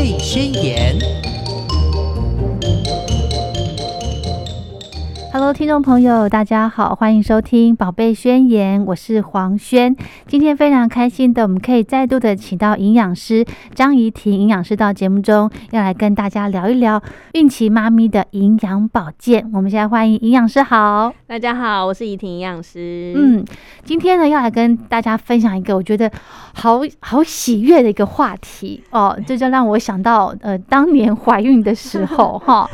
贝宣言》。Hello，听众朋友，大家好，欢迎收听《宝贝宣言》，我是黄轩。今天非常开心的，我们可以再度的请到营养师张怡婷营养师到节目中，要来跟大家聊一聊孕期妈咪的营养保健。我们现在欢迎营养师，好，大家好，我是怡婷营养师。嗯，今天呢要来跟大家分享一个我觉得好好喜悦的一个话题哦，这就让我想到呃当年怀孕的时候哈。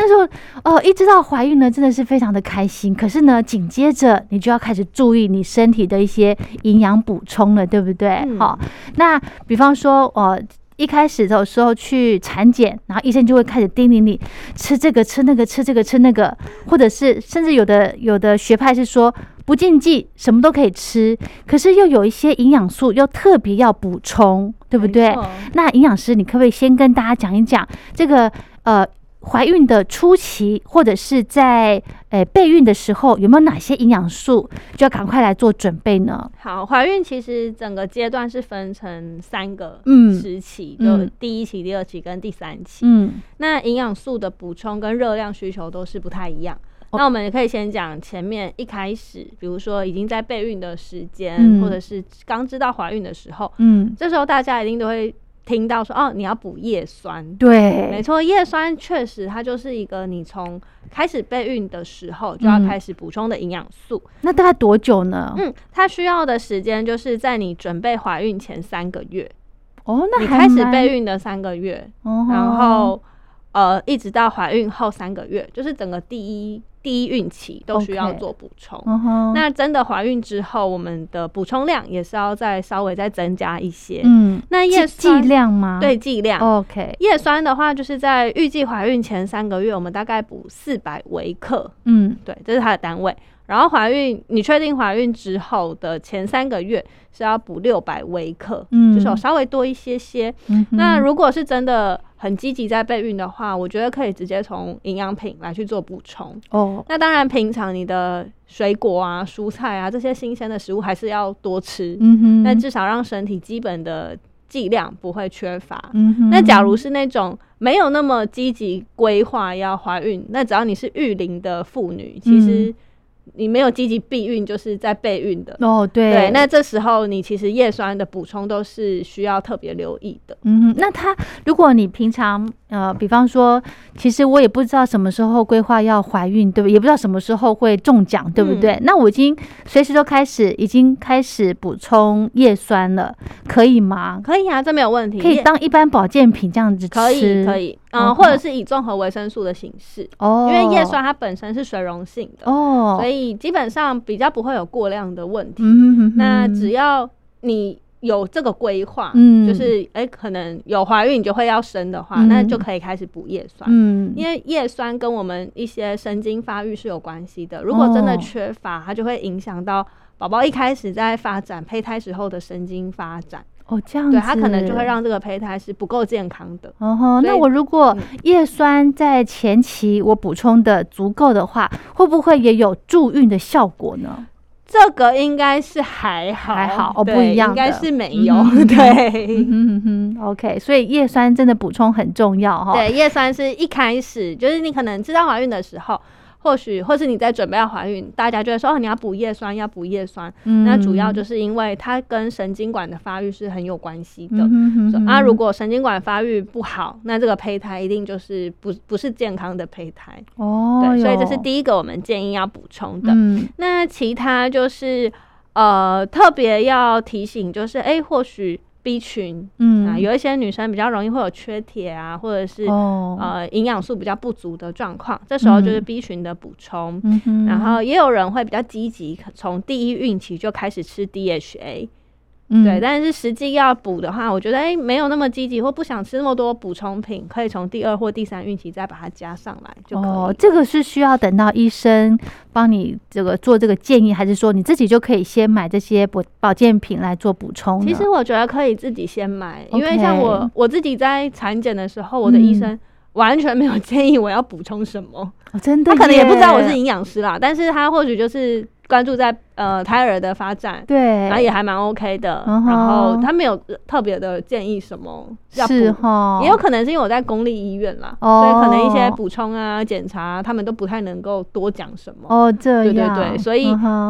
那时候，哦，一知道怀孕呢，真的是非常的开心。可是呢，紧接着你就要开始注意你身体的一些营养补充了，对不对？好，那比方说，哦，一开始的时候去产检，然后医生就会开始叮咛你吃这个吃那个吃这个吃那个，或者是甚至有的有的学派是说不禁忌，什么都可以吃，可是又有一些营养素又特别要补充，对不对？那营养师，你可不可以先跟大家讲一讲这个呃？怀孕的初期，或者是在诶备孕的时候，有没有哪些营养素就要赶快来做准备呢？好，怀孕其实整个阶段是分成三个嗯时期，就第一期、第二期跟第三期。嗯，那营养素的补充跟热量需求都是不太一样。那我们也可以先讲前面一开始，比如说已经在备孕的时间，或者是刚知道怀孕的时候，嗯，这时候大家一定都会。听到说哦，你要补叶酸，对，没错，叶酸确实它就是一个你从开始备孕的时候就要开始补充的营养素。那大概多久呢？嗯，它需要的时间就是在你准备怀孕前三个月。哦，那你开始备孕的三个月，然后呃，一直到怀孕后三个月，就是整个第一。第一孕期都需要做补充，那真的怀孕之后，我们的补充量也是要再稍微再增加一些。嗯，那叶剂量吗？对，剂量。OK，叶酸的话，就是在预计怀孕前三个月，我们大概补四百微克。嗯，对，这是它的单位。然后怀孕，你确定怀孕之后的前三个月是要补六百微克，嗯，就是稍微多一些些。那如果是真的很积极在备孕的话，我觉得可以直接从营养品来去做补充。哦，那当然平常你的水果啊、蔬菜啊这些新鲜的食物还是要多吃，嗯哼，那至少让身体基本的剂量不会缺乏。嗯哼，那假如是那种没有那么积极规划要怀孕，那只要你是育龄的妇女，其实。你没有积极避孕，就是在备孕的哦。对对，那这时候你其实叶酸的补充都是需要特别留意的。嗯，那他如果你平常呃，比方说，其实我也不知道什么时候规划要怀孕，对不？也不知道什么时候会中奖，对不对？那我已经随时都开始，已经开始补充叶酸了，可以吗？可以啊，这没有问题，可以当一般保健品这样子吃，可以可以。嗯，或者是以综合维生素的形式哦，因为叶酸它本身是水溶性的哦，所以基本上比较不会有过量的问题。那只要你有这个规划，嗯，就是哎，可能有怀孕你就会要生的话，那就可以开始补叶酸。嗯，因为叶酸跟我们一些神经发育是有关系的，如果真的缺乏，它就会影响到宝宝一开始在发展胚胎时候的神经发展。哦，这样子，对，它可能就会让这个胚胎是不够健康的。哦吼，那我如果叶酸在前期我补充的足够的话，会不会也有助孕的效果呢？这个应该是还好，还好哦，不一样，应该是没有。对，嗯哼，OK，所以叶酸真的补充很重要哈。对，叶酸是一开始就是你可能知道怀孕的时候。或许，或是你在准备要怀孕，大家就会说哦，你要补叶酸，要补叶酸。那主要就是因为它跟神经管的发育是很有关系的。啊，如果神经管发育不好，那这个胚胎一定就是不不是健康的胚胎。哦，对，所以这是第一个我们建议要补充的。那其他就是呃，特别要提醒，就是哎，或许。B 群，嗯啊，有一些女生比较容易会有缺铁啊，或者是呃营养素比较不足的状况，这时候就是 B 群的补充。然后也有人会比较积极，从第一孕期就开始吃 DHA。对，但是实际要补的话，我觉得哎，没有那么积极，或不想吃那么多补充品，可以从第二或第三孕期再把它加上来就可以。哦，这个是需要等到医生帮你这个做这个建议，还是说你自己就可以先买这些补保健品来做补充？其实我觉得可以自己先买，因为像我我自己在产检的时候，我的医生完全没有 建议我要补充什么，真的，他可能也不知道我是营养师啦，但是他或许就是。关注在呃胎儿的发展，对，然后也还蛮 OK 的，然后他没有特别的建议什么要补是哈，也有可能是因为我在公立医院啦，哦。所以可能一些补充啊、检查，他们都不太能够多讲什么。哦这对对，对，所以、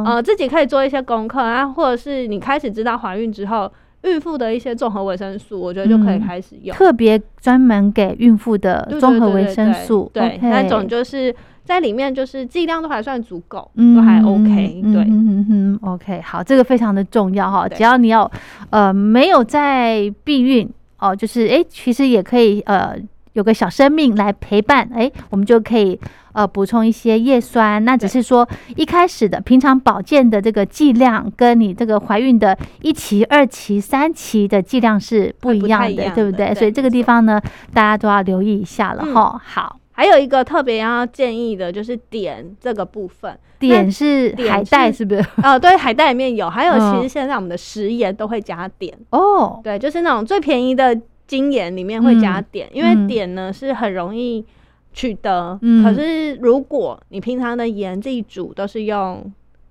呃，自己可以做一些功课啊，或者是你开始知道怀孕之后，孕妇的一些综合维生素，我觉得就可以嗯。开始用。特别专门给孕妇的综合维生素，对那种就是在里面就是剂量都还算足够，嗯都还 OK，、对。嗯嗯嗯嗯，OK，好，这个非常的重要哈。只要你要呃没有在避孕哦，就是诶，其实也可以呃有个小生命来陪伴，诶，我们就可以呃补充一些叶酸。那只是说一开始的平常保健的这个剂量，跟你这个怀孕的一期、二期、三期的剂量是不一样的，对不对？对所以这个地方呢，大家都要留意一下了嗯哈。好。还有一个特别要建议的就是碘这个部分，碘是海带，是是不是？呃，对，海带里面有，还有嗯其实现在我们的食盐都会加碘，哦，对，就是那种最便宜的精盐里面会加嗯碘，因为嗯碘呢是很容易取得。嗯可是如果你平常的盐自己煮都是用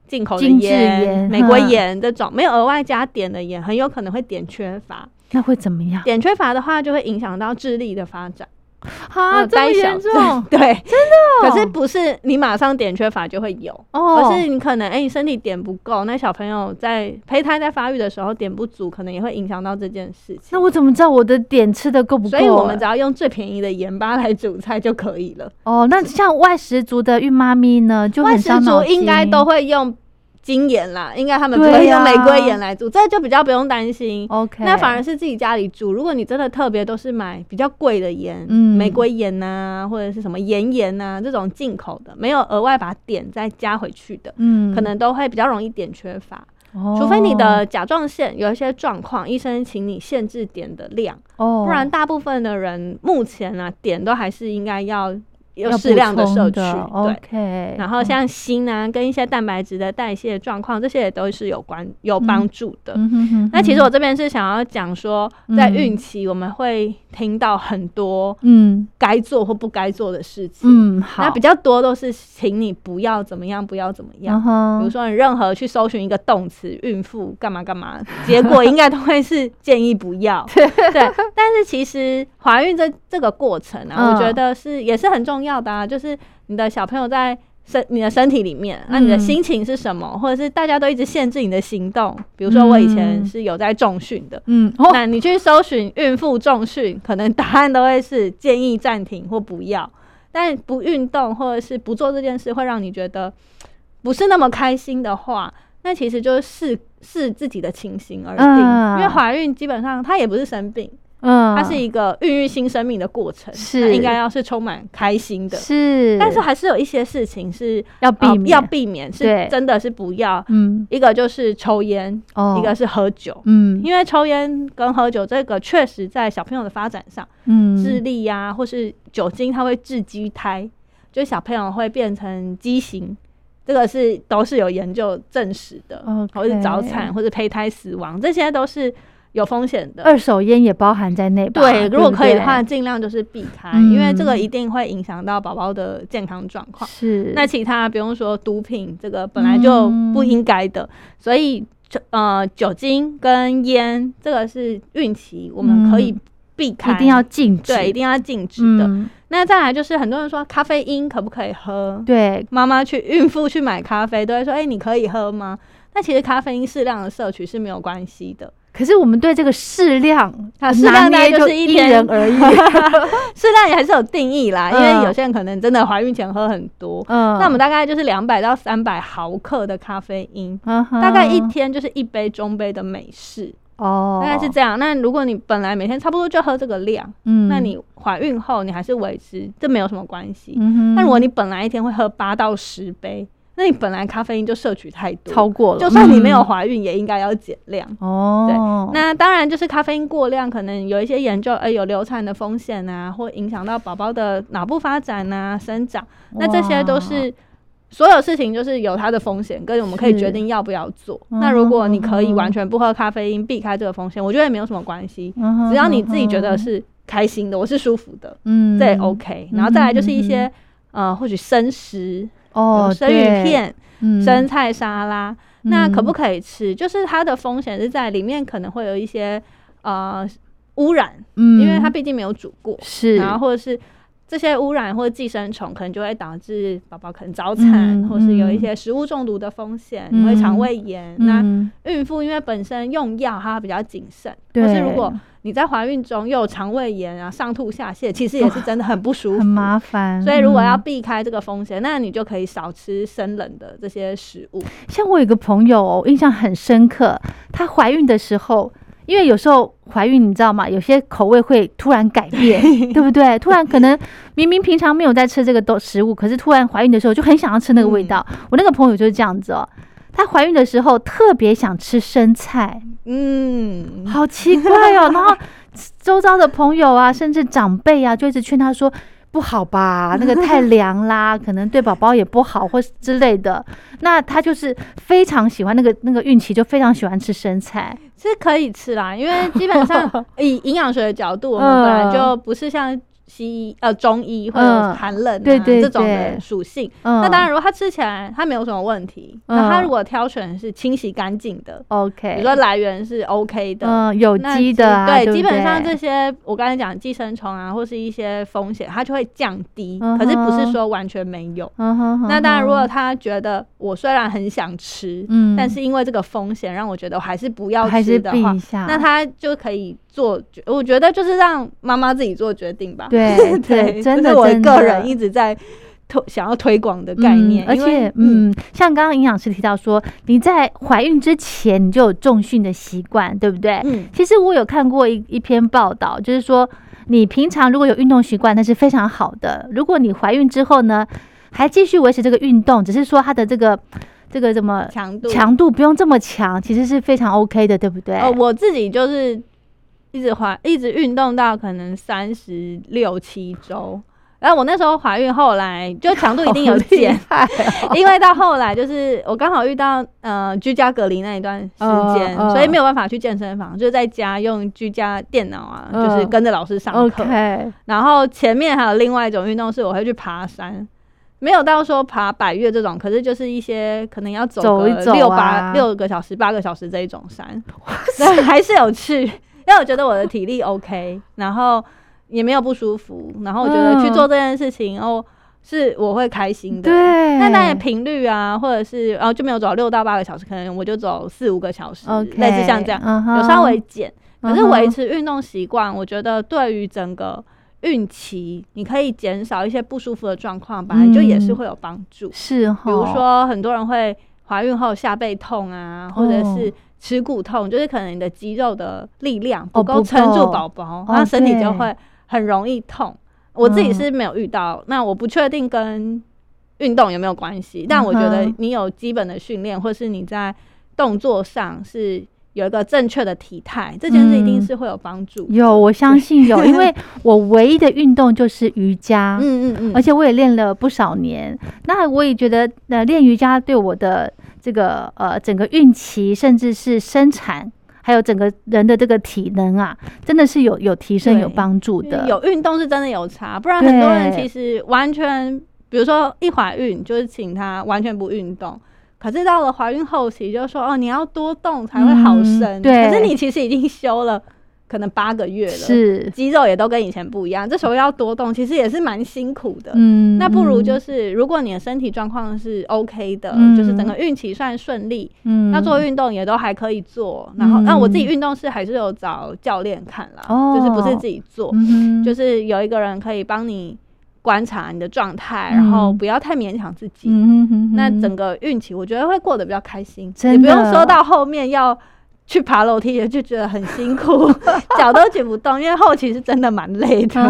进口的盐、盐玫瑰哼盐这种，没有额外加碘的盐，很有可能会碘缺乏。那会怎么样？碘缺乏的话，就会影响到智力的发展。啊，呃呆小这么严重？对，真的可是不是你马上碘缺乏就会有，哦，而是你可能哎、你身体碘不够，那小朋友在胚胎在发育的时候碘不足，可能也会影响到这件事情。那我怎么知道我的碘吃的够不够？所以我们只要用最便宜的盐巴来煮菜就可以了。哦，那像外食族的孕妈咪呢，就外食族应该都会用精盐啦，应该他们不对呀。会用玫瑰盐来煮，这就比较不用担心。OK，那反而是自己家里煮，如果你真的特别都是买比较贵的盐，嗯。玫瑰盐呐、或者是什么盐盐呐这种进口的，没有额外把碘再加回去的，嗯。可能都会比较容易碘缺乏。哦。除非你的甲状腺有一些状况，医生请你限制碘的量，哦，不然大部分的人目前啊碘都还是应该要有适量的摄取，对。然后像锌啊，跟一些蛋白质的代谢状况，这些也都是有关有帮助的。那其实我这边是想要讲说，在孕期我们会听到很多嗯该做或不该做的事情，嗯好，那比较多都是请你不要怎么样，不要怎么样。嗯比如说你任何去搜寻一个动词，孕妇干嘛干嘛，结果应该都会是 建议不要。对，但是其实怀孕这这个过程啊，嗯我觉得是也是很重要的啊，就是你的小朋友在。身你的身体里面，那你的嗯心情是什么？或者是大家都一直限制你的行动？比如说我以前嗯是有在重训的，嗯哦那你去搜寻孕妇重训，可能答案都会是建议暂停或不要。但不运动或者是不做这件事，会让你觉得不是那么开心的话，那其实就是视视自己的情形而定。嗯因为怀孕基本上它也不是生病，嗯，它是一个孕育新生命的过程，是。那应该要是充满开心的。是，但是还是有一些事情是要避免。呃要避免，是真的是不要。嗯。一个就是抽烟，哦，一个是喝酒。嗯。因为抽烟跟喝酒这个确实在小朋友的发展上，嗯。智力呀、或是酒精，它会致畸胎，就是小朋友会变成畸形，这个是都是有研究证实的。或是早产或者胚胎死亡，这些都是有风险的。二手烟也包含在内吧？对，如果可以的话，尽量就是避开，嗯因为这个一定会影响到宝宝的健康状况。是那其他不用说，毒品这个本来就不应该的，所以就呃酒精跟烟这个是孕期我们可以避开，嗯一定要禁止，对，一定要禁止的。嗯那再来就是很多人说咖啡因可不可以喝？对，妈妈去孕妇去买咖啡都会说，哎、你可以喝吗？那其实咖啡因适量的摄取是没有关系的，可是我们对这个适量啊适量大概就是一人而异。适量也还是有定义啦，因为嗯有些人可能真的怀孕前喝很多，嗯，那我们大概就是两百到三百毫克的咖啡因，嗯大概一天就是一杯中杯的美式，哦，大概是这样。那如果你本来每天差不多就喝这个量，嗯，那你怀孕后你还是维持，这没有什么关系。嗯，那如果你本来一天会喝八到十杯，那你本来咖啡因就摄取太多，超过了，就算你没有嗯怀孕，也应该要减量。哦，对那当然，就是咖啡因过量，可能有一些研究，呃，有流产的风险啊，或影响到宝宝的脑部发展啊、生长。那这些都是所有事情，就是有它的风险，跟我们可以是决定要不要做。嗯那如果你可以完全不喝咖啡因，避开这个风险，我觉得也没有什么关系，嗯只要你自己觉得是开心的，我是舒服的，嗯这也 OK。然后再来就是一些呃，或许生食。哦，生鱼片、嗯。生菜沙拉，那可不嗯。可以吃？就是它的风险是在里面可能会有一些呃污染，嗯。因为它毕竟没有煮过，是。然后或者是这些污染或者寄生虫，可能就会导致宝宝可能早产，嗯或是有一嗯。些食物中毒的风险，嗯你会肠胃炎。那嗯孕妇因为本身用药它比较谨慎，对。可是如果你在怀孕中又有肠胃炎啊、上吐下泻，其实也是真的很不舒服，很麻烦，所以如果要嗯。避开这个风险，那你就可以少吃生冷的这些食物。像我有一个朋友哦，印象很深刻，她怀孕的时候，因为有时候怀孕你知道吗？有些口味会突然改变，对不对？突然可能明明平常没有在吃这个都食物，可是突然怀孕的时候就很想要吃那个味道。我那个朋友就是这样子哦，她怀孕的时候特别想吃生菜，嗯，好奇怪哦。然后周遭的朋友啊，甚至长辈啊，就一直劝她说。不好吧，那个太凉啦，可能对宝宝也不好，或之类的。那他就是非常喜欢那个那个孕期，就非常喜欢吃生菜。是可以吃啦，因为基本上 以营养学的角度，我们嗯本来就不是像西医呃中医会有嗯。寒冷啊对对这种的属性。嗯，那当然，如果它吃起来它没有什么问题，那它如果挑选是清洗干净的，OK，如说来源是 OK 的，嗯，有机的啊，对，不基本上对？这些我刚才讲寄生虫啊，或是一些风险，它就会降低。嗯可是不是哼说完全没有。那当然，如果他觉得我虽然很想吃，嗯。但是因为这个风险让我觉得我还是不要吃的话那他就可以做决，我觉得就是让妈妈自己做决定吧。对 对，真的我个人一直在推想要推广的概念，嗯而且嗯，像刚刚营养师提到说，你在怀孕之前你就有重训的习惯，对不对？嗯其实我有看过一一篇报道，就是说你平常如果有运动习惯，那是非常好的。如果你怀孕之后呢，还继续维持这个运动，只是说它的这个这个怎么强度强度不用这么强，其实是非常 OK 的，对不对？哦，我自己就是一直怀一直运动到可能三十六七周。然后我那时候怀孕，后来就强度一定有减，因为到后来就是我刚好遇到呃居家隔离那一段时间，所以没有办法去健身房，就在家用居家电脑啊，嗯。就是跟着老师上课。然后前面还有另外一种运动是我会去爬山，没有到说爬百越这种，可是就是一些可能要走个六八啊。六个小时、八个小时这一种山，对，还是有去，因为我觉得我的体力 OK，然后也没有不舒服，然后我觉得去嗯做这件事情哦。是我会开心的，对那当然频率啊，或者是然后就没有走六到八个小时，可能我就走四五个小时 OK，类似像这样，有稍微减。可是维持运动习惯，我觉得对于整个孕期，你可以减少一些不舒服的状况，本来就也是会有帮助。是哈，比如说，很多人会怀孕后下背痛啊，或者是哦耻骨痛，就是可能你的肌肉的力量哦不不够。撑住够宝宝，哦那身体就会很容易痛。我自己嗯是没有遇到，那我不确定跟运动有没有关系，但我觉得你有基本的训练，或是你在动作上是有一个正确的体态，这件事一定嗯是会有帮助的。有，我相信有，因为我唯一的运动就是瑜伽，嗯嗯嗯，而且我也练了不少年。那我也觉得，呃，练瑜伽对我的这个呃整个孕期，甚至是生产，还有整个人的这个体能啊，真的是有有提升、有帮助的。有运动是真的有差，不然很多人其实完全，比如说一怀孕就是请他完全不运动。可是到了怀孕后期，就说哦，你要多动才会好嗯生。对可是你其实已经休了可能八个月了，是，肌肉也都跟以前不一样。这时候要多动，其实也是蛮辛苦的。嗯那不如就嗯是，如果你的身体状况是 OK 的，嗯就是整个孕期算顺利，嗯要做运动也都还可以做。然后，那、嗯我自己运动是还是有找教练看啦，哦就是不是自己做，嗯就是有一个人可以帮你观察你的状态，嗯然后不要太勉强自己。那整个孕期，我觉得会过得比较开心，真也不用说到后面要去爬楼梯，就觉得很辛苦，脚都举不动，因为后期是真的蛮累的。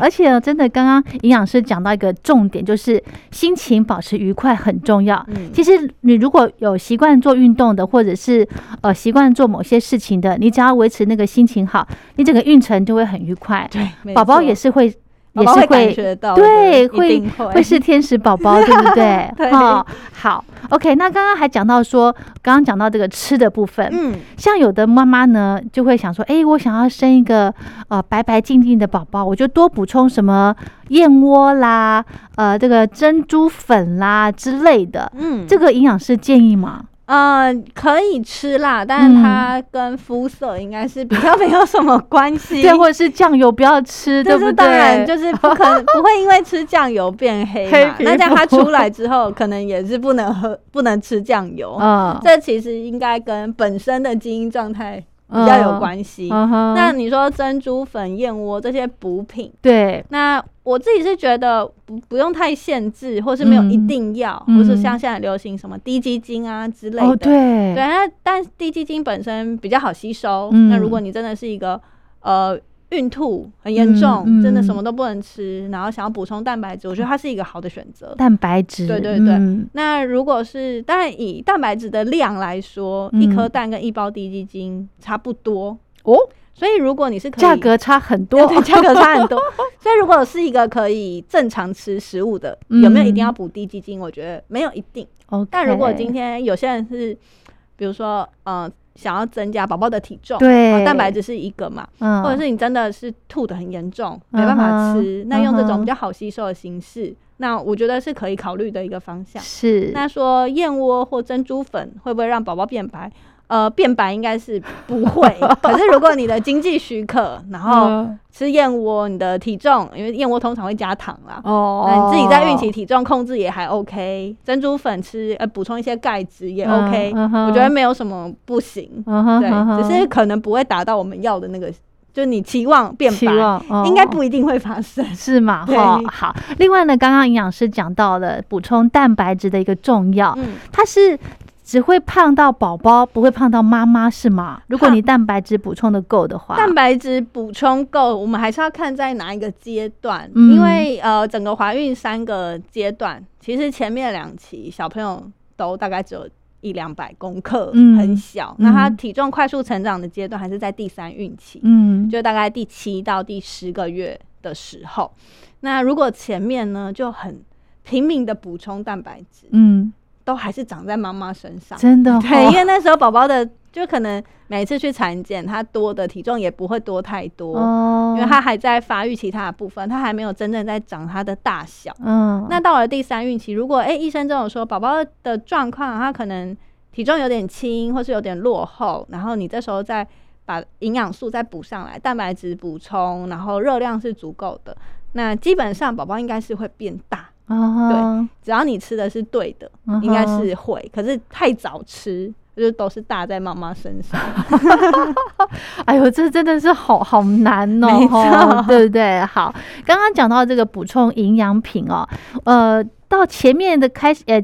而且真的，刚刚营养师讲到一个重点，就是心情保持愉快很重要。嗯其实你如果有习惯做运动的，或者是呃习惯做某些事情的，你只要维持那个心情好，你整个孕程就会很愉快。对，宝宝也是会也是会感觉到，对，会会会是天使宝宝，对不对？对哦，好，OK。那刚刚还讲到说，刚刚讲到这个吃的部分，嗯，像有的妈妈呢，就会想说，哎，我想要生一个呃白白净净的宝宝，我就多补充什么燕窝啦，呃，这个珍珠粉啦之类的。嗯，这个营养师建议吗？呃可以吃辣，但是它跟肤色应该是比较没有什么关系。对，或者是酱油不要吃，对不对？当然就是不可能 不会因为吃酱油变黑嘛。黑那这样它出来之后，可能也是不能喝，不能吃酱油。嗯，这其实应该跟本身的基因状态比较有关系。那你说珍珠粉、燕窝这些补品，对，那我自己是觉得不不用太限制，或是没有一定要，嗯或是像现在流行什么低基精啊之类的。哦，对，对，那但低基精本身比较好吸收。嗯那如果你真的是一个呃孕吐很严重，嗯嗯真的什么都不能吃，然后想要补充蛋白质，我觉得它是一个好的选择。蛋白质，对对对嗯那如果是当然以蛋白质的量来说，嗯一颗蛋跟一包低基精差不多。哦，所以如果你是可以价格差很多，对价格差很多，所以如果是一个可以正常吃食物的，嗯有没有一定要补低基精？我觉得没有一定。但如果今天有些人是，比如说呃想要增加宝宝的体重，对。呃蛋白质是一个嘛，嗯，或者是你真的是吐的很严重，没办法吃，那用这种比较好吸收的形式，那我觉得是可以考虑的一个方向。是。那说燕窝或珍珠粉会不会让宝宝变白？呃，变白应该是不会。可是如果你的经济许可，然后嗯吃燕窝，你的体重，因为燕窝通常会加糖啦，哦，那你自己在孕期体重控制也还 OK。珍珠粉吃呃补充一些钙质也嗯 OK，、我觉得没有什么不行。嗯，对嗯，只是可能不会达到我们要的那个，就是你期望变白，应该不一定会发生。是吗？对哈，好。另外呢，刚刚营养师讲到了补充蛋白质的一个重要，嗯，它是只会胖到宝宝，不会胖到妈妈，是吗？如果你蛋白质补充的够的话，蛋白质补充够，我们还是要看在哪一个阶段，嗯因为呃，整个怀孕三个阶段，其实前面两期小朋友都大概只有一两百公克，嗯。很小。那他体重快速成长的阶段还是在第三孕期，嗯，就大概第七到第十个月的时候。那如果前面呢就很拼命的补充蛋白质，嗯，都还是长在妈妈身上。真的对，哦因为那时候宝宝的就可能每次去产检，他多的体重也不会多太多，哦，因为他还在发育其他的部分，他还没有真正在长他的大小。嗯，那到了第三孕期，如果诶、医生这种说宝宝的状况，他可能体重有点轻，或是有点落后，然后你这时候再把营养素再补上来，蛋白质补充，然后热量是足够的，那基本上宝宝应该是会变大。哦，只要你吃的是对的，应该是会。可是太早吃，就是都是搭在妈妈身上。哎呦，这真的是好好难哦，对不对？好，刚刚讲到这个补充营养品哦，呃，到前面的开始，呃。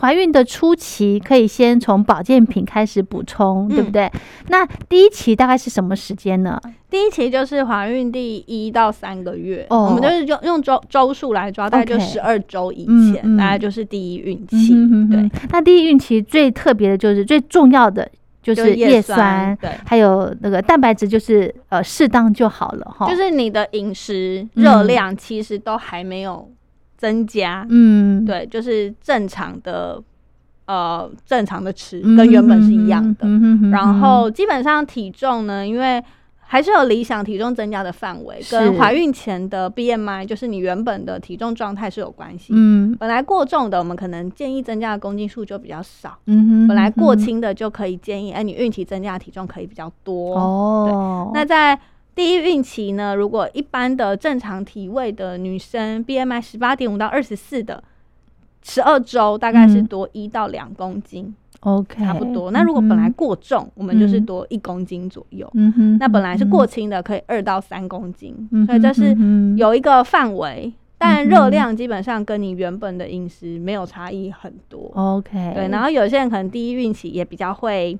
怀孕的初期可以先从保健品开始补充，对不嗯对？那第一期大概是什么时间呢？第一期就是怀孕第一到三个月，哦我们就是用用周周数来抓，大概就十二周以前，嗯嗯大概就是第一孕期。对，那第一孕期最特别的就是最重要的就就是叶酸，对，还有那个蛋白质，就是呃适当就好了哈。就是你的饮食嗯热量其实都还没有增加，嗯，对，就是正常的呃正常的吃，嗯，跟原本是一样的。然后基本上体重呢，因为还是有理想体重增加的范围，跟怀孕前的 BMI，就是你原本的体重状态是有关系。嗯。本来过重的，我们可能建议增加的公斤数就比较少；嗯哼，本来过轻的，就可以建议，哎，你孕期增加的体重可以比较多。哦，那在第一孕期呢，如果一般的正常体位的女生，BMI 十八点五到二十四的，十二周大概是嗯多一到两公斤。OK 差不多。那如果本来过重，我们就是嗯多一公斤左右。嗯哼，那本来是嗯过轻的，可以二到三公斤，嗯所以这是有一个范围。但热量基本上跟你原本的饮食没有差异很多。OK 对，然后有些人可能第一孕期也比较会，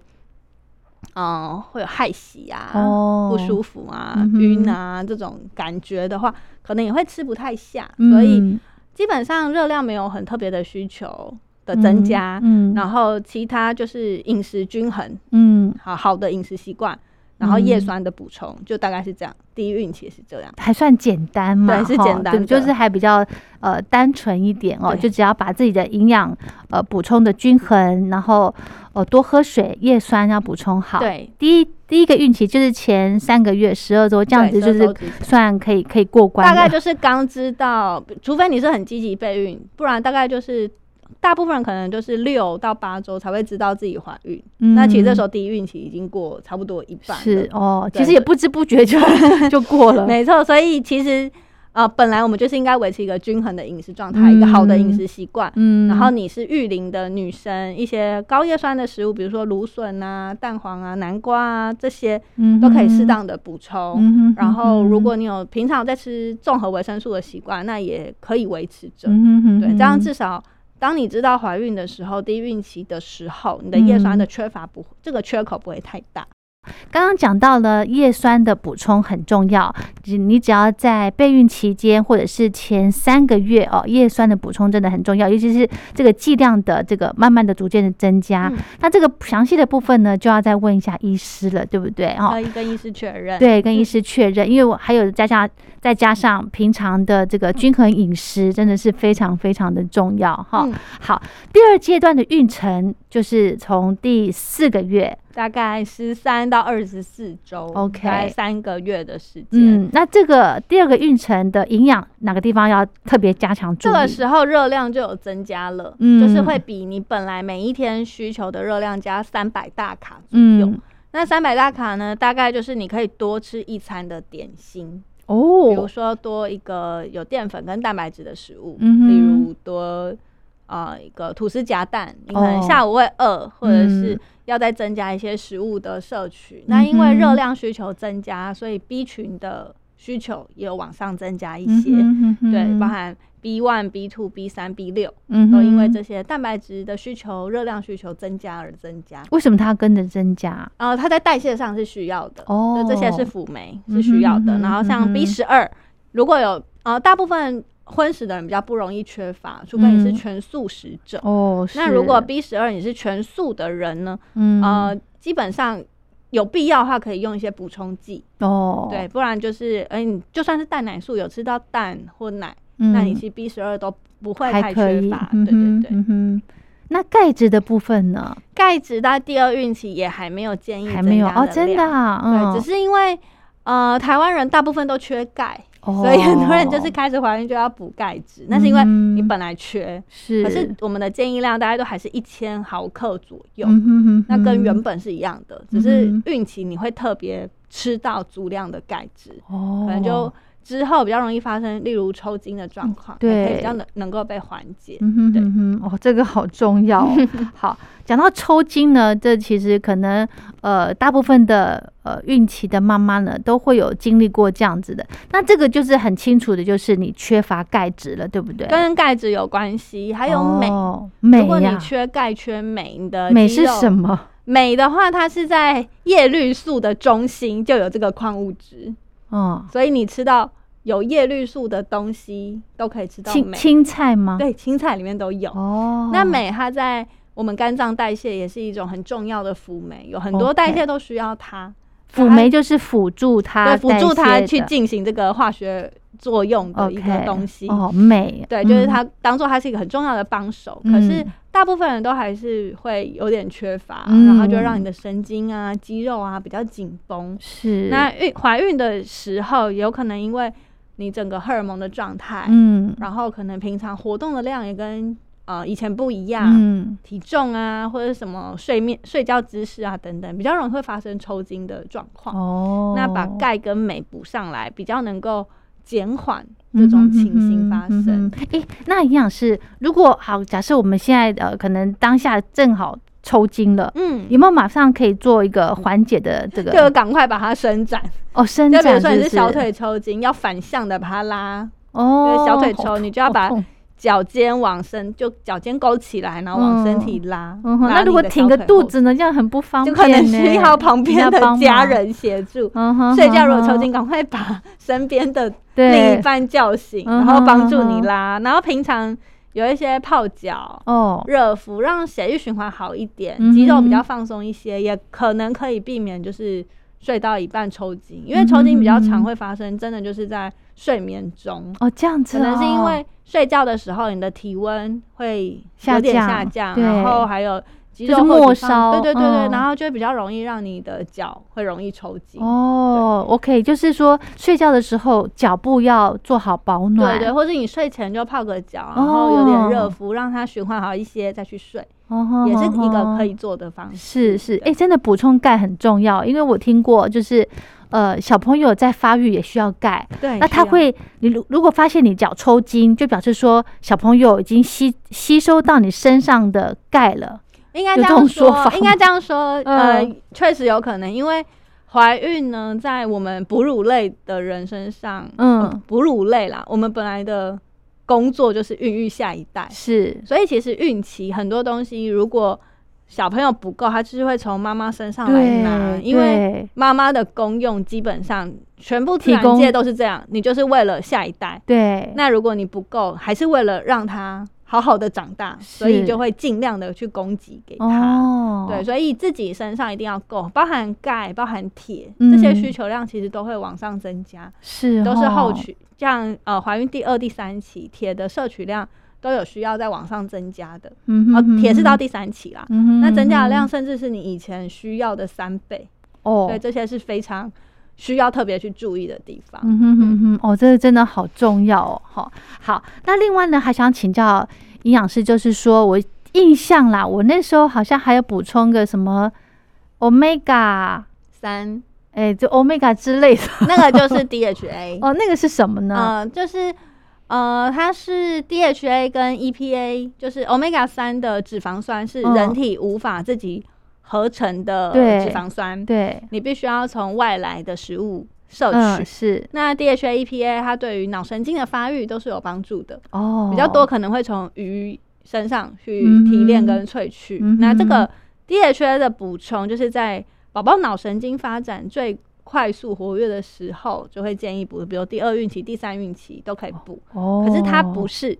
嗯、会有害喜啊、哦不舒服啊、嗯晕啊这种感觉的话，可能也会吃不太下。所以嗯基本上热量没有很特别的需求的增加，嗯然后其他就是饮食均衡，嗯好好的饮食习惯，然后叶酸的补充就大概是这样。第一孕期是这样，还算简单嘛？对，是简单，就是还比较呃单纯一点哦，就只要把自己的营养呃补充的均衡，然后呃多喝水，叶酸要补充好。对，第一第一个孕期就是前三个月十二周，这样子就是算可以可以过关。大概就是刚知道，除非你是很积极备孕，不然大概就是。大部分人可能就是六到八周才会知道自己怀孕，那其实这时候第一孕期已经过差不多一半是哦，其实也不知不觉就 就过了。没错，所以其实啊，本来我们就是应该维持一个均衡的饮食状态，一个好的饮食习惯。嗯，然后你是育龄的女生，一些高叶酸的食物，比如说芦笋啊、蛋黄啊、南瓜啊这些，都可以适当的补充。然后如果你有平常在吃综合维生素的习惯，那也可以维持着。对，这样至少。当你知道怀孕的时候，低孕期的时候，你的叶酸的缺乏不，这个缺口不会太大。刚刚讲到了叶酸的补充很重要，你只要在备孕期间或者是前三个月哦，叶酸的补充真的很重要，尤其是这个剂量的这个慢慢的逐渐的增加。那这个详细的部分呢，就要再问一下医师了，对不对？哈，可以跟医师确认。对，跟医师确认，因为我还有加上再加上平常的这个均衡饮食，真的是非常非常的重要哈。好，第二阶段的孕程就是从第四个月。大概十三到二十四周，OK，三个月的时间。嗯，那这个第二个孕程的营养哪个地方要特别加强？这个时候热量就有增加了，嗯，就是会比你本来每一天需求的热量加三百大卡左右。那三百大卡呢，大概就是你可以多吃一餐的点心哦，比如说多一个有淀粉跟蛋白质的食物，嗯，例如多。啊，一个吐司夹蛋，你可能下午会饿，或者是要再增加一些食物的摄取。那因为热量需求增加，所以 B 群的需求也有往上增加一些。对，包含 B one、B two、B 三、B 六，都因为这些蛋白质的需求、热量需求增加而增加。为什么它跟着增加？啊，它在代谢上是需要的。哦，这些是辅酶是需要的。然后像 B 十二，如果有呃，大部分。荤食的人比较不容易缺乏，除非你是全素食者。哦，那如果 B 十二你是全素的人呢？嗯，呃，基本上有必要的话可以用一些补充剂。哦，对，不然就是，哎，你就算是蛋奶素有吃到蛋或奶，那你其实 B 十二都不会太缺乏。对对对。那钙质的部分呢？钙质在第二孕期也还没有建议，还没有哦，真的，对，只是因为呃，台湾人大部分都缺钙。所以很多人就是开始怀孕就要补钙质，那是因为你本来缺，是。可是我们的建议量大概都还是一千毫克左右，那跟原本是一样的，只是孕期你会特别吃到足量的钙质，可能就。之后比较容易发生，例如抽筋的状况，对，比较能能够被缓解。嗯哼，对，哦，这个好重要。好，讲到抽筋呢，这其实可能呃，大部分的呃孕期的妈妈呢，都会有经历过这样子的。那这个就是很清楚的，就是你缺乏钙质了，对不对？跟钙质有关系，还有镁。镁如果你缺钙缺镁，你的镁是什么？镁的话，它是在叶绿素的中心就有这个矿物质。哦，所以你吃到有叶绿素的东西都可以吃到青青菜吗？对，青菜里面都有。哦，那镁它在我们肝脏代谢也是一种很重要的辅酶，有很多代谢都需要它。辅酶就是辅助它，辅助它去进行这个化学作用的一个东西。哦，镁，对，就是它当做它是一个很重要的帮手。可是大部分人都还是会有点缺乏，然后就让你的神经啊、肌肉啊比较紧绷。是，那孕怀孕的时候，有可能因为你整个荷尔蒙的状态，嗯，然后可能平常活动的量也跟。呃，以前不一样，体重啊，或者什么睡眠、睡觉姿势啊等等，比较容易会发生抽筋的状况。哦，那把钙跟镁补上来，比较能够减缓这种情形发生。哎，那营养师，如果好，假设我们现在呃，可能当下正好抽筋了，嗯，有没有马上可以做一个缓解的这个？就赶快把它伸展哦，伸展。就比如说你是小腿抽筋，要反向的把它拉哦，小腿抽，你就要把。脚尖往身，就脚尖勾起来，然后往身体拉。那如果挺个肚子呢？这样很不方便，就可能需要旁边的家人协助。睡觉如果抽筋，赶快把身边的另一半叫醒，然后帮助你拉。然后平常有一些泡脚、哦热敷，让血液循环好一点，肌肉比较放松一些，也可能可以避免就是。睡到一半抽筋，因为抽筋比较常会发生，真的就是在睡眠中。哦，这样子、哦，可能是因为睡觉的时候你的体温会有点下降，对然后还有肌就是肉末梢对对对对，嗯然后就会比较容易让你的脚会容易抽筋。哦，OK，就是说睡觉的时候脚部要做好保暖，对对，或者你睡前就泡个脚，然后有点热敷，让它循环好一些再去睡，哦也是一个可以。做的方式。是是，哎、对真的补充钙很重要，因为我听过，就是呃，小朋友在发育也需要钙。对，那他会，你如如果发现你脚抽筋，就表示说小朋友已经吸吸收到你身上的钙了。应该有这样说法应该这样说，呃嗯，确实有可能，因为怀孕呢，在我们哺乳类的人身上，嗯。呃哺乳类啦，我们本来的工作就是孕育下一代，是，所以其实孕期很多东西，如果小朋友不够，他就是会从妈妈身上来拿，因为对。妈妈的功用基本上全部自提供然界都是这样，你就是为了下一代。对，那如果你不够，还是为了让他好好的长大，所以就会尽量的去供给给他。哦，对，所以自己身上一定要够，包含钙、包含铁、嗯这些需求量，其实都会往上增加，是都是后哦，取。像呃怀孕第二、第三期，铁的摄取量都有需要在往上增加的。哦嗯哼，铁是到第三期啦，嗯哼那增加的量嗯甚至是你以前需要的三倍，哦，所以这些是非常需要特别去注意的地方。嗯哼哼哼，哦，这个真的好重要哦。好，好，那另外呢，还想请教营养师，就是说我印象啦，我那时候好像还有补充个什么 omega，三，哎、就 omega 之类的。那个就是 DHA，哦，那个是什么呢？呃，就是呃，它是 DHA 跟 EPA，就是 omega 三的脂肪酸是嗯人体无法自己合成的脂肪酸，对，你必须要从外来的食物摄取。嗯，是。那 DHA、EPA 它对于脑神经的发育都是有帮助的，哦，比较多可能会从鱼身上去提炼跟萃取。嗯那这个 DHA 的补充，就是在宝宝脑神经发展最快速活跃的时候，就会建议补，比如第二孕期、第三孕期都可以补。哦，可是它不是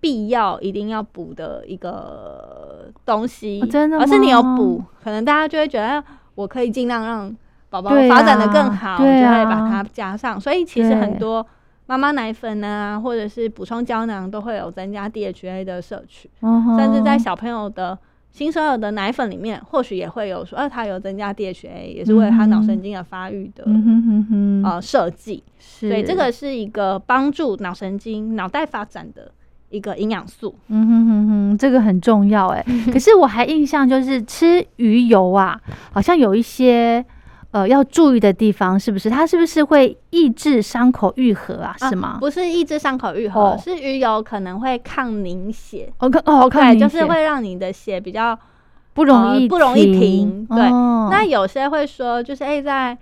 必要一定要补的一个东西，哦真的而是你有补，可能大家就会觉得哎我可以尽量让宝宝发展的更啊。好，就会把它加上。所以其实很多妈妈奶粉啊，或者是补充胶囊都会有增加 DHA 的摄取，甚至在小朋友的。新生儿的奶粉里面，或许也会有说，呃，它有增加 DHA，也是为了他脑神经的发育的、嗯呃设计。是，所以这个是一个帮助脑神经、脑袋发展的一个营养素。嗯哼哼哼，这个很重要哎。可是我还印象就是吃鱼油啊，好像有一些呃要注意的地方，是不是？它是不是会抑制伤口愈合啊？是吗？不是抑制伤口愈合，哦是鱼油可能会抗凝血，哦，我看对，明显就是会让你的血比较。不容易、呃不容易停对哦那有些会说，就是哎、在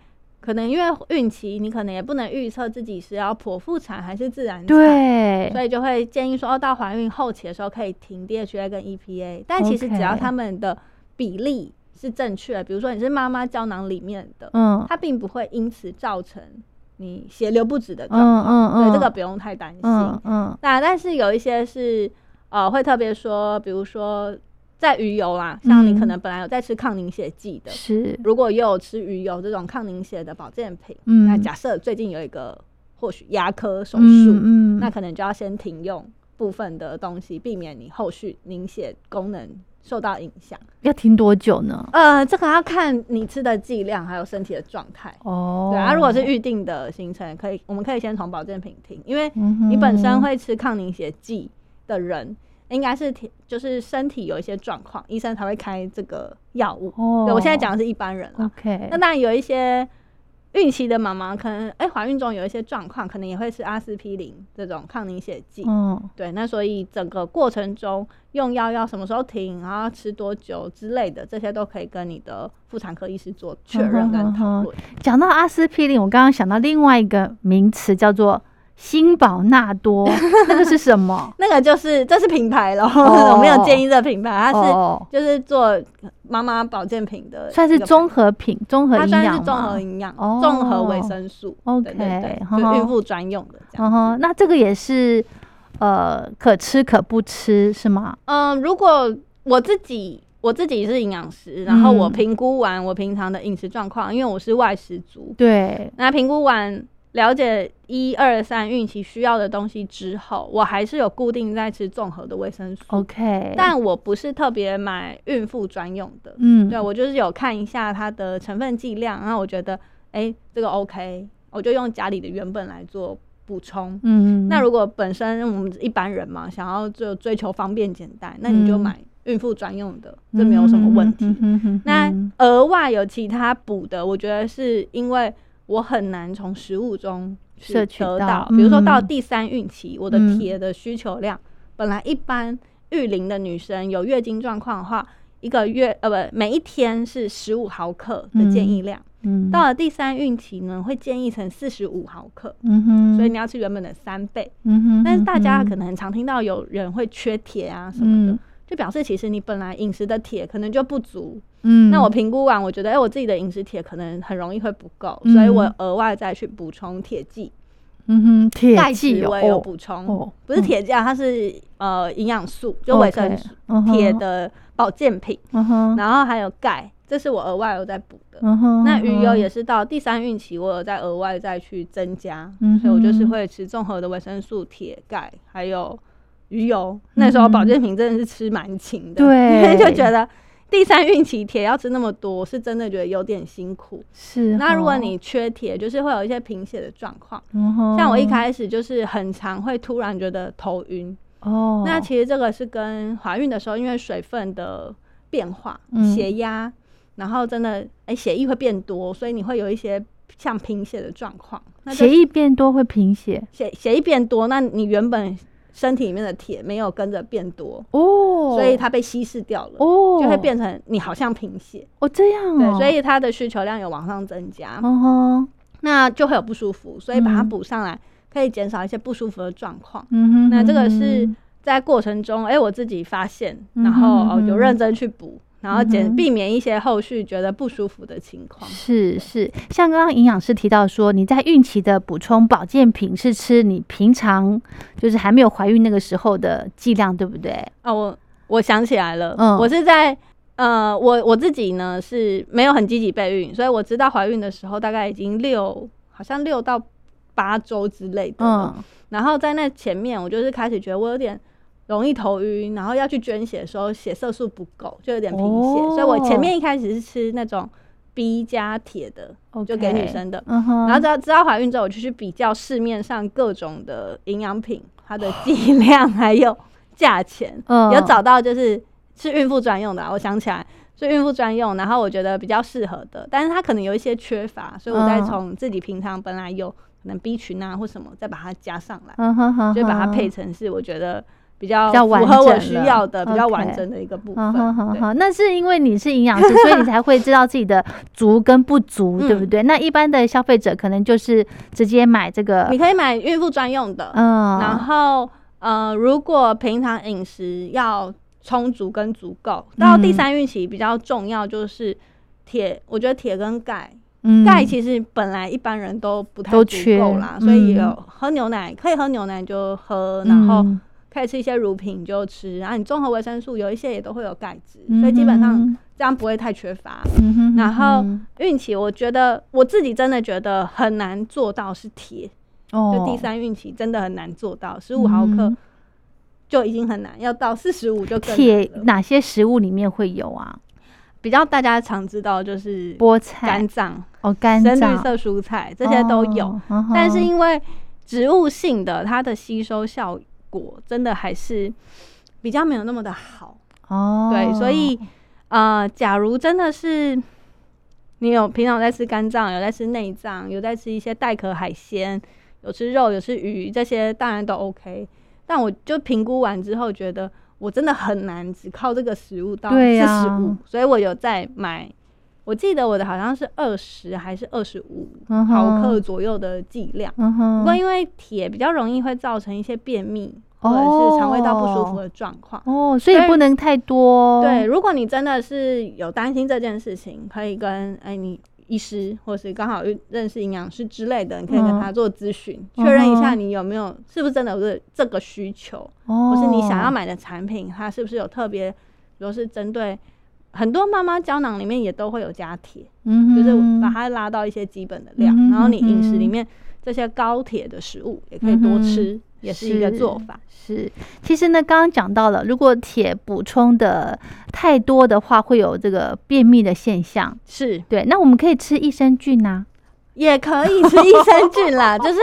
可能因为孕期，你可能也不能预测自己是要剖腹产还是自然产。对，所以就会建议说，哦，到怀孕后期的时候可以停 DHA 跟 EPA，但其实只要他们的比例是正确的，比如说你是妈妈胶囊里面的，嗯它并不会因此造成你血流不止的状嗯况，嗯嗯，对这个不用太担心。嗯嗯那但是有一些是呃会特别说，比如说在鱼油啦，像你可嗯能本来有在吃抗凝血剂的，是如果又有吃鱼油这种抗凝血的保健品，嗯那假设最近有一个或许牙科手术，那可能就要先停用部分的东西，避免你后续凝血功能受到影响。要停多久呢？呃，这个要看你吃的剂量，还有身体的状态。哦，对啊，如果是预定的行程，可以，我们可以先从保健品停，因为嗯你本身哼会吃抗凝血剂的人，应该是体就是身体有一些状况，医生才会开这个药物。哦，对我现在讲的是一般人啦。OK，那当然有一些孕期的妈妈，可能哎怀、孕中有一些状况，可能也会是阿司匹林这种抗凝血剂。嗯对，那所以整个过程中用药要什么时候停，然后要吃多久之类的，这些都可以跟你的妇产科医师做确认跟讨论。讲到阿司匹林，我刚刚想到另外一个名词叫做辛宝纳多，那个是什么？那个就是这是品牌咯，哦。我没有建议这品牌，它是哦，就是做妈妈保健品的算是综合品、综合它营养算是综合吗营养、哦。综合维生素 OK，对对对，呵呵就孕妇专用的这样。那这个也是呃可吃可不吃是吗？嗯，如果我自己我自己是营养师，然后我嗯评估完我平常的饮食状况，因为我是外食族，对，那评估完了解一二三孕期需要的东西之后，我还是有固定在吃综合的维生素，OK，但我不是特别买孕妇专用的，嗯，对我就是有看一下它的成分剂量，然后我觉得哎、这个 OK，我就用家里的原本来做补充。嗯，那如果本身我们一般人嘛，想要就追求方便简单，那你就嗯。买孕妇专用的，这没有什么问题。嗯哼哼。那额外有其他补的，我觉得是因为我很难从食物中去摄取到得到，比如说到嗯。第三孕期，我的嗯铁的需求量本来一般育龄的女生有月经状况的话，一个月呃不每一天是十五毫克的建议量，嗯到了第三孕期呢，会建议成四十五毫克，嗯哼，所以你要吃原本的三倍。嗯哼，但是大家嗯可能很常听到有人会缺铁啊什么的，嗯就表示其实你本来饮食的铁可能就不足。嗯，那我评估完，我觉得哎、我自己的饮食铁可能很容易会不够，嗯所以我额外再去补充铁剂、嗯哼，铁钙剂，我也有哦补充，哦，不是铁剂啊，它是呃营养素，就维生素、嗯铁，的保健品，然后还有钙，这是我额外有在补的。那鱼油嗯也是到第三孕期，我有在额外再去增加，嗯所以我就是。哼会吃综合的维生素、铁、钙，还有鱼油。那时候保健品真的是吃蛮勤的，嗯对 就觉得第三孕期铁要吃那么多，是真的觉得有点辛苦。是。那如果哦你缺铁，就是会有一些贫血的状况。嗯像我一开始就是很常会突然觉得头晕，哦，那其实这个是跟怀孕的时候，因为水分的变化、嗯血压，然后真的哎、血液会变多，所以你会有一些像贫血的状况。那血液变多会贫血血血液变多，那你原本身体里面的铁没有跟着变多，哦，所以它被稀释掉了，哦。就会变成你好像贫血。哦这样对，哦，所以它的需求量有往上增加，哦那就会有不舒服，所以把它嗯。补上来，可以减少一些不舒服的状况。嗯哼，那这个嗯是在过程中，哎、我自己发现，嗯然后有认真去补，然后减避免一些后续觉得不舒服的情况。是是，像刚刚营养师提到说，你在孕期的补充保健品是吃你平常就是还没有怀孕那个时候的剂量，对不对？哦，我我想起来了，嗯我是在呃，我我自己呢是没有很积极备孕，所以我知道怀孕的时候大概已经六，好像六到八周之类的。嗯然后在那前面，我就是开始觉得我有点容易头晕，然后要去捐血的时候血色素不够，就有点贫血，哦所以我前面一开始是吃那种 B 加铁的，就给女生的。嗯，然后知道知道怀孕之后，我就去比较市面上各种的营养品，它的剂量还有价钱，嗯。有找到就是是孕妇专用的啊、我想起来是孕妇专用，然后我觉得比较适合的，但是它可能有一些缺乏，所以我再嗯。从自己平常本来有可能 B 群啊或什么，再把它加上来，就把它配成是我觉得比较符合我需要的、比较完整的一个部分。嗯哼哼对哼，那是因为你是营养师，所以你才会知道自己的 足跟不足，对不嗯对？那一般的消费者可能就是直接买这个你，可以买孕妇专用的，嗯，然后呃，如果平常饮食要充足跟足够，到第嗯三孕期比较重要就是铁，我觉得铁跟钙，嗯钙其实本来一般人都不太足都缺够啦，所以嗯有喝牛奶可以喝牛奶就喝，然后嗯可以吃一些乳品就吃，然后你综合维生素有一些也都会有钙质，嗯所以基本上这样不会太缺乏。然后嗯孕期我觉得我自己真的觉得很难做到是铁，哦就第三孕期真的很难做到，十五毫克嗯就已经很难，要到四十五就更铁。哪些食物里面会有啊？比较大家常知道就是菠菜肝、脏、哦，肝脏深绿色蔬菜这些都有，但是因为植物性的，它的吸收效果真的还是比较没有那么的好。哦，对，所以呃，假如真的是你有平常在吃肝脏，有在吃内脏，有在吃一些带壳海鲜，有吃肉，有吃鱼，这些当然都 OK。但我就评估完之后，觉得我真的很难只靠这个食物到四十五，所以我有在买。我记得我的好像是二十还是二十五毫克左右的剂量。不过因为铁比较容易会造成一些便秘或者是肠胃道不舒服的状况。哦，所以不能太多，对，，如果你真的是有担心这件事情，可以跟哎你医师或是刚好认认识营养师之类的，你可以跟嗯他做咨询，确、认一下你有没有是不是真的有这这个需求，哦，或是你想要买的产品，它是不是有特别，比如是针对很多妈妈胶囊里面也都会有加铁，嗯，就是把它拉到一些基本的量，嗯然后你饮食里面这些高铁的食物也可以多吃，也是一个做法。是，其实呢，刚刚讲到了，如果铁补充的太多的话，会有这个便秘的现象。是，对，那我们可以吃益生菌呐、也可以吃益生菌啦，就是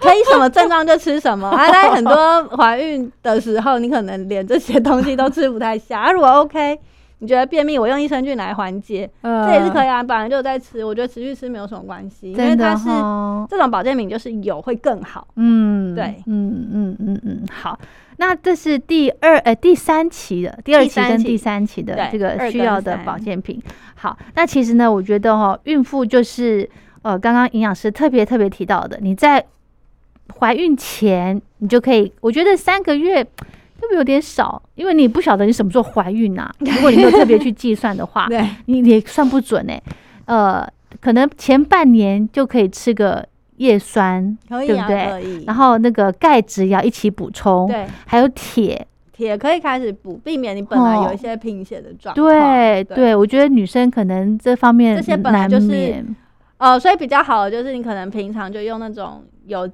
可以什么症状就吃什么。啊，在很多怀孕的时候，你可能连这些东西都吃不太下。啊，如果 OK，你觉得便秘，我用益生菌来缓解，呃这也是可以啊。本来就有在吃，我觉得持续吃没有什么关系，因为它是哈这种保健品，就是有会更好。嗯，对嗯嗯嗯嗯，好，那这是第二呃第三期的第二期跟第三期的对这个需要的保健品。好，那其实呢，我觉得哈、孕妇就是呃，刚刚营养师特别特别提到的，你在怀孕前你就可以，我觉得三个月。会不会有点少？因为你不晓得你什么时候怀孕啊。如果你没有特别去计算的话，对，你你也算不准哎、呃，可能前半年就可以吃个叶酸，可以啊，对不对。然后那个钙质也要一起补充，对，还有铁，铁可以开始补，避免你本来有一些贫血的状况。对对，我觉得女生可能这方面这些本来就是呃，所以比较好的就是你可能平常就用那种有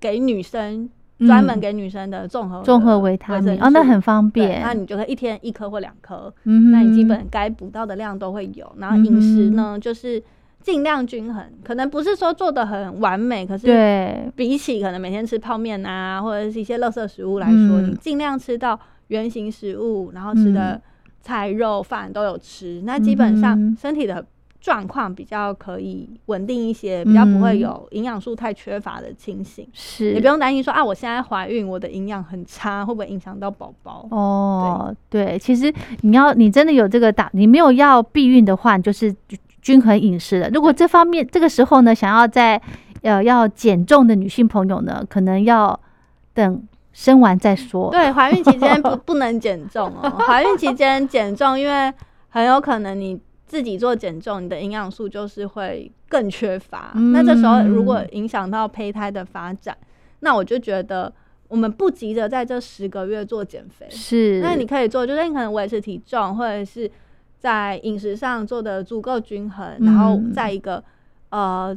给女生专门嗯。给女生的综合综合维他命生哦，那很方便。那你就可以一天一颗或两颗，嗯那你基本该补到的量都会有。然后饮食呢，就是尽量均衡，可能不是说做的很完美，可是对。比起可能每天吃泡面啊，或者是一些垃圾食物来说，嗯。你尽量吃到原型食物，然后吃的嗯。菜肉饭都有吃，那基本上身体的状况比较可以稳定一些，比较不会嗯有营养素太缺乏的情形。是也不用担心说啊，我现在怀孕，我的营养很差，会不会影响到宝宝？哦，对，其实你要你真的有这个打，你没有要避孕的话，你就是均均衡饮食了。如果这方面这个时候呢，想要在呃要减重的女性朋友呢，可能要等生完再说。对，怀孕期间不 不能减重哦。怀孕期间减重，因为很有可能你自己做减重，你的营养素就是会更缺乏。那这时候如果影响到胚胎的发展，那我就觉得我们不急着在这十个月做减肥。是，那你可以做，就是你可能维持体重，或者是在饮食上做的足够均衡，然后嗯在一个呃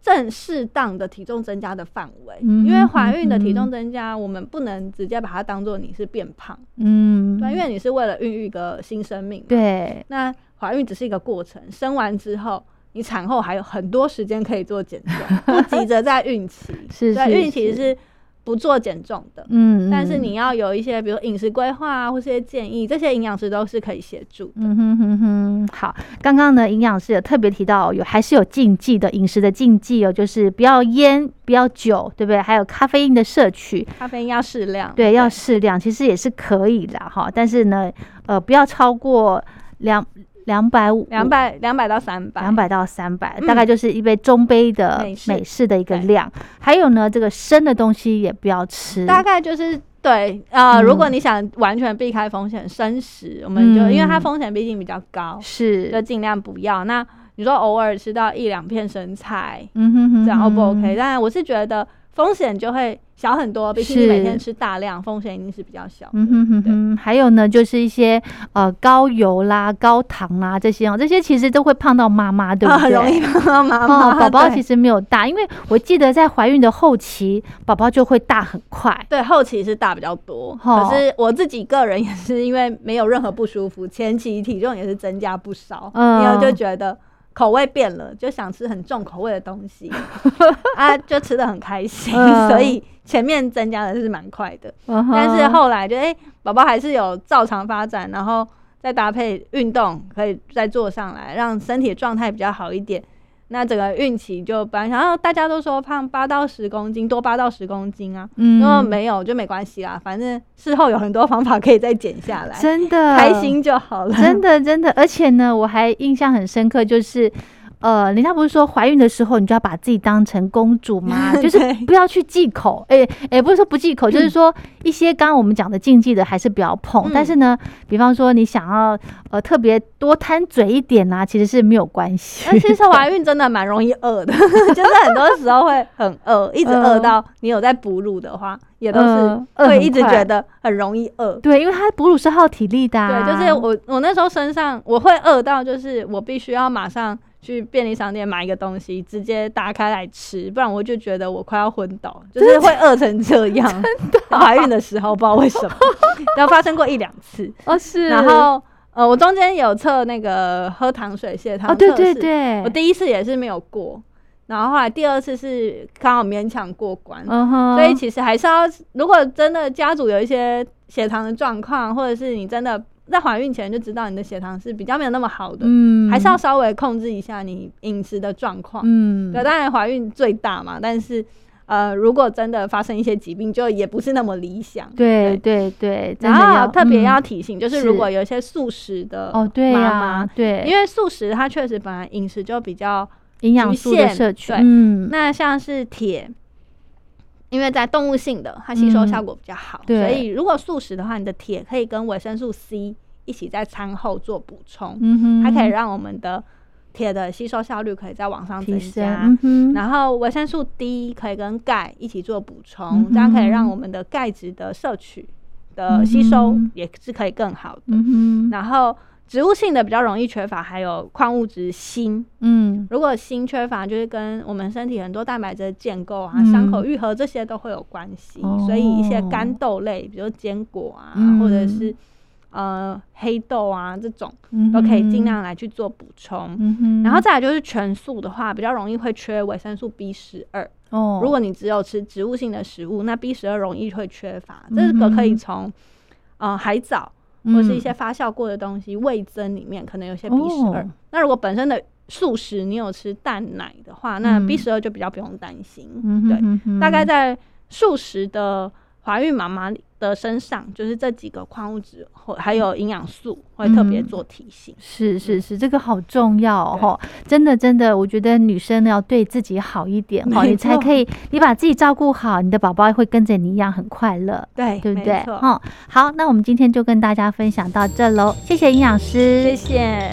正适当的体重增加的范围。嗯因为怀孕的体嗯重增加，我们不能直接把它当做你是变胖，嗯，对，因为你是为了孕育一个新生命嘛。对那怀孕只是一个过程，生完之后。你产后还有很多时间可以做减重，不急着在孕期。对，是是孕期是是不做减重的。嗯，嗯但是你要有一些，比如饮食规划啊，或是一些建议，这些营养师都是可以协助的。嗯哼哼哼，好，刚刚呢，营养师有特别提到有还是有禁忌的饮食的禁忌哦，就是不要烟，不要酒，对不对？还有咖啡因的摄取，咖啡因要适量，对，要适量，其实也是可以的哈。但是呢，呃，不要超过两两百五、两百两百到三百，两百到三百、嗯。大概就是一杯中杯的美式。的一个量。还有呢，这个生的东西也不要吃，大概就是对呃，嗯。如果你想完全避开风险，生食我们就、嗯。因为它风险毕竟比较高，是。就尽量不要。那你说偶尔吃到一两片生菜，嗯哼哼这样 O 不 OK？当然，我是觉得风险就会小很多，比起你每天吃大量，风险一定是比较小。嗯哼哼对哼，还有呢，就是一些呃高油啦、高糖啦这些哦，这些其实都会胖到妈妈，对不对？很容易胖到妈妈。哦，宝宝其实实没有大，因为我记得在怀孕的后期，宝宝就会大很快。对后期是大比较多，哦可是我自己个人也是因为没有任何不舒服，前期体重也是增加不少，嗯因为就觉得口味变了，就想吃很重口味的东西。啊，就吃的很开心，嗯。所以前面增加的是蛮快的，嗯但是后来就哎，宝宝还是有照常发展，然后再搭配运动，可以再做上来，让身体的状态比较好一点。那整个孕期就本来，然后大家都说胖八到十公斤，多八到十公斤啊，嗯。如果没有就没关系啦，反正事后有很多方法可以再减下来，真的。开心就好了。真的真的，而且呢，我还印象很深刻，就是呃，人家不是说怀孕的时候你就要把自己当成公主吗？就是不要去忌口，哎、哎、不是说不忌口，就是说一些刚刚我们讲的禁忌的还是不要碰。嗯但是呢，比方说你想要呃特别多贪嘴一点啦、其实是没有关系。那其实怀孕真的蛮容易饿的，就是很多时候会很饿，一直饿到你有在哺乳的话，也都是会一直觉得很容易饿。对，因为它哺乳是耗体力的、啊。对，就是我我那时候身上我会饿到，就是我必须要马上去便利商店买一个东西，直接打开来吃，不然我就觉得我快要昏倒，就是会饿成这样。怀孕的时候不知道为什么，然后发生过一两次，哦是，然后呃，我中间有测那个喝糖水血糖哦对对对，我第一次也是没有过，然后后来第二次是刚好勉强过关，嗯哼，所以其实还是要，如果真的家族有一些血糖的状况，或者是你真的在怀孕前就知道你的血糖是比较没有那么好的，嗯。还是要稍微控制一下你饮食的状况。嗯。对，当然怀孕最大嘛，但是呃，如果真的发生一些疾病，就也不是那么理想。对对。对，然后特别要嗯。提醒，就是是。如果有一些素食的哦对妈呀、妈，对，因为素食它确实本来饮食就比较营养局素的限摄嗯，那像是铁，因为在动物性的，它吸收嗯。效果比较好，对。所以如果素食的话，你的铁可以跟维生素 C 一起在餐后做补充，嗯，它可以让我们的铁的吸收效率可以再往上增加。嗯，然后维生素 D 可以跟钙一起做补嗯充，哼。这样可以让我们的钙质的摄取的吸收也是可以更好的。嗯，然后植物性的比较容易缺乏，还有矿物质锌。嗯如果锌缺乏，就是跟我们身体很多蛋白质的建构啊、嗯伤口愈合这些都会有关系。哦所以一些干豆类，比如坚果啊，嗯或者是呃黑豆啊这种，嗯都可以尽，量来去做补充。然后再来就是全素的话，比较容易会缺维生素 B 十二。哦，如果你只有吃植物性的食物，那 B 十二容易会缺乏。嗯这个可以哼从呃海藻或是一嗯些发酵过的东西，味增里面可能有些 B 十二哦。那如果本身的素食你有吃蛋奶的话，那嗯 B 十二就比较不用担心。嗯对，大概在素食的怀孕妈妈的身上，就是这几个矿物质或还有营养素会特别嗯做提醒。是是是，这个好重要哦，真的真的，我觉得女生要对自己好一点哦，你才可以，你把自己照顾好，你的宝宝会跟着你一样很快乐。对，对不对？哦，好，那我们今天就跟大家分享到这喽，谢谢营养师，谢谢。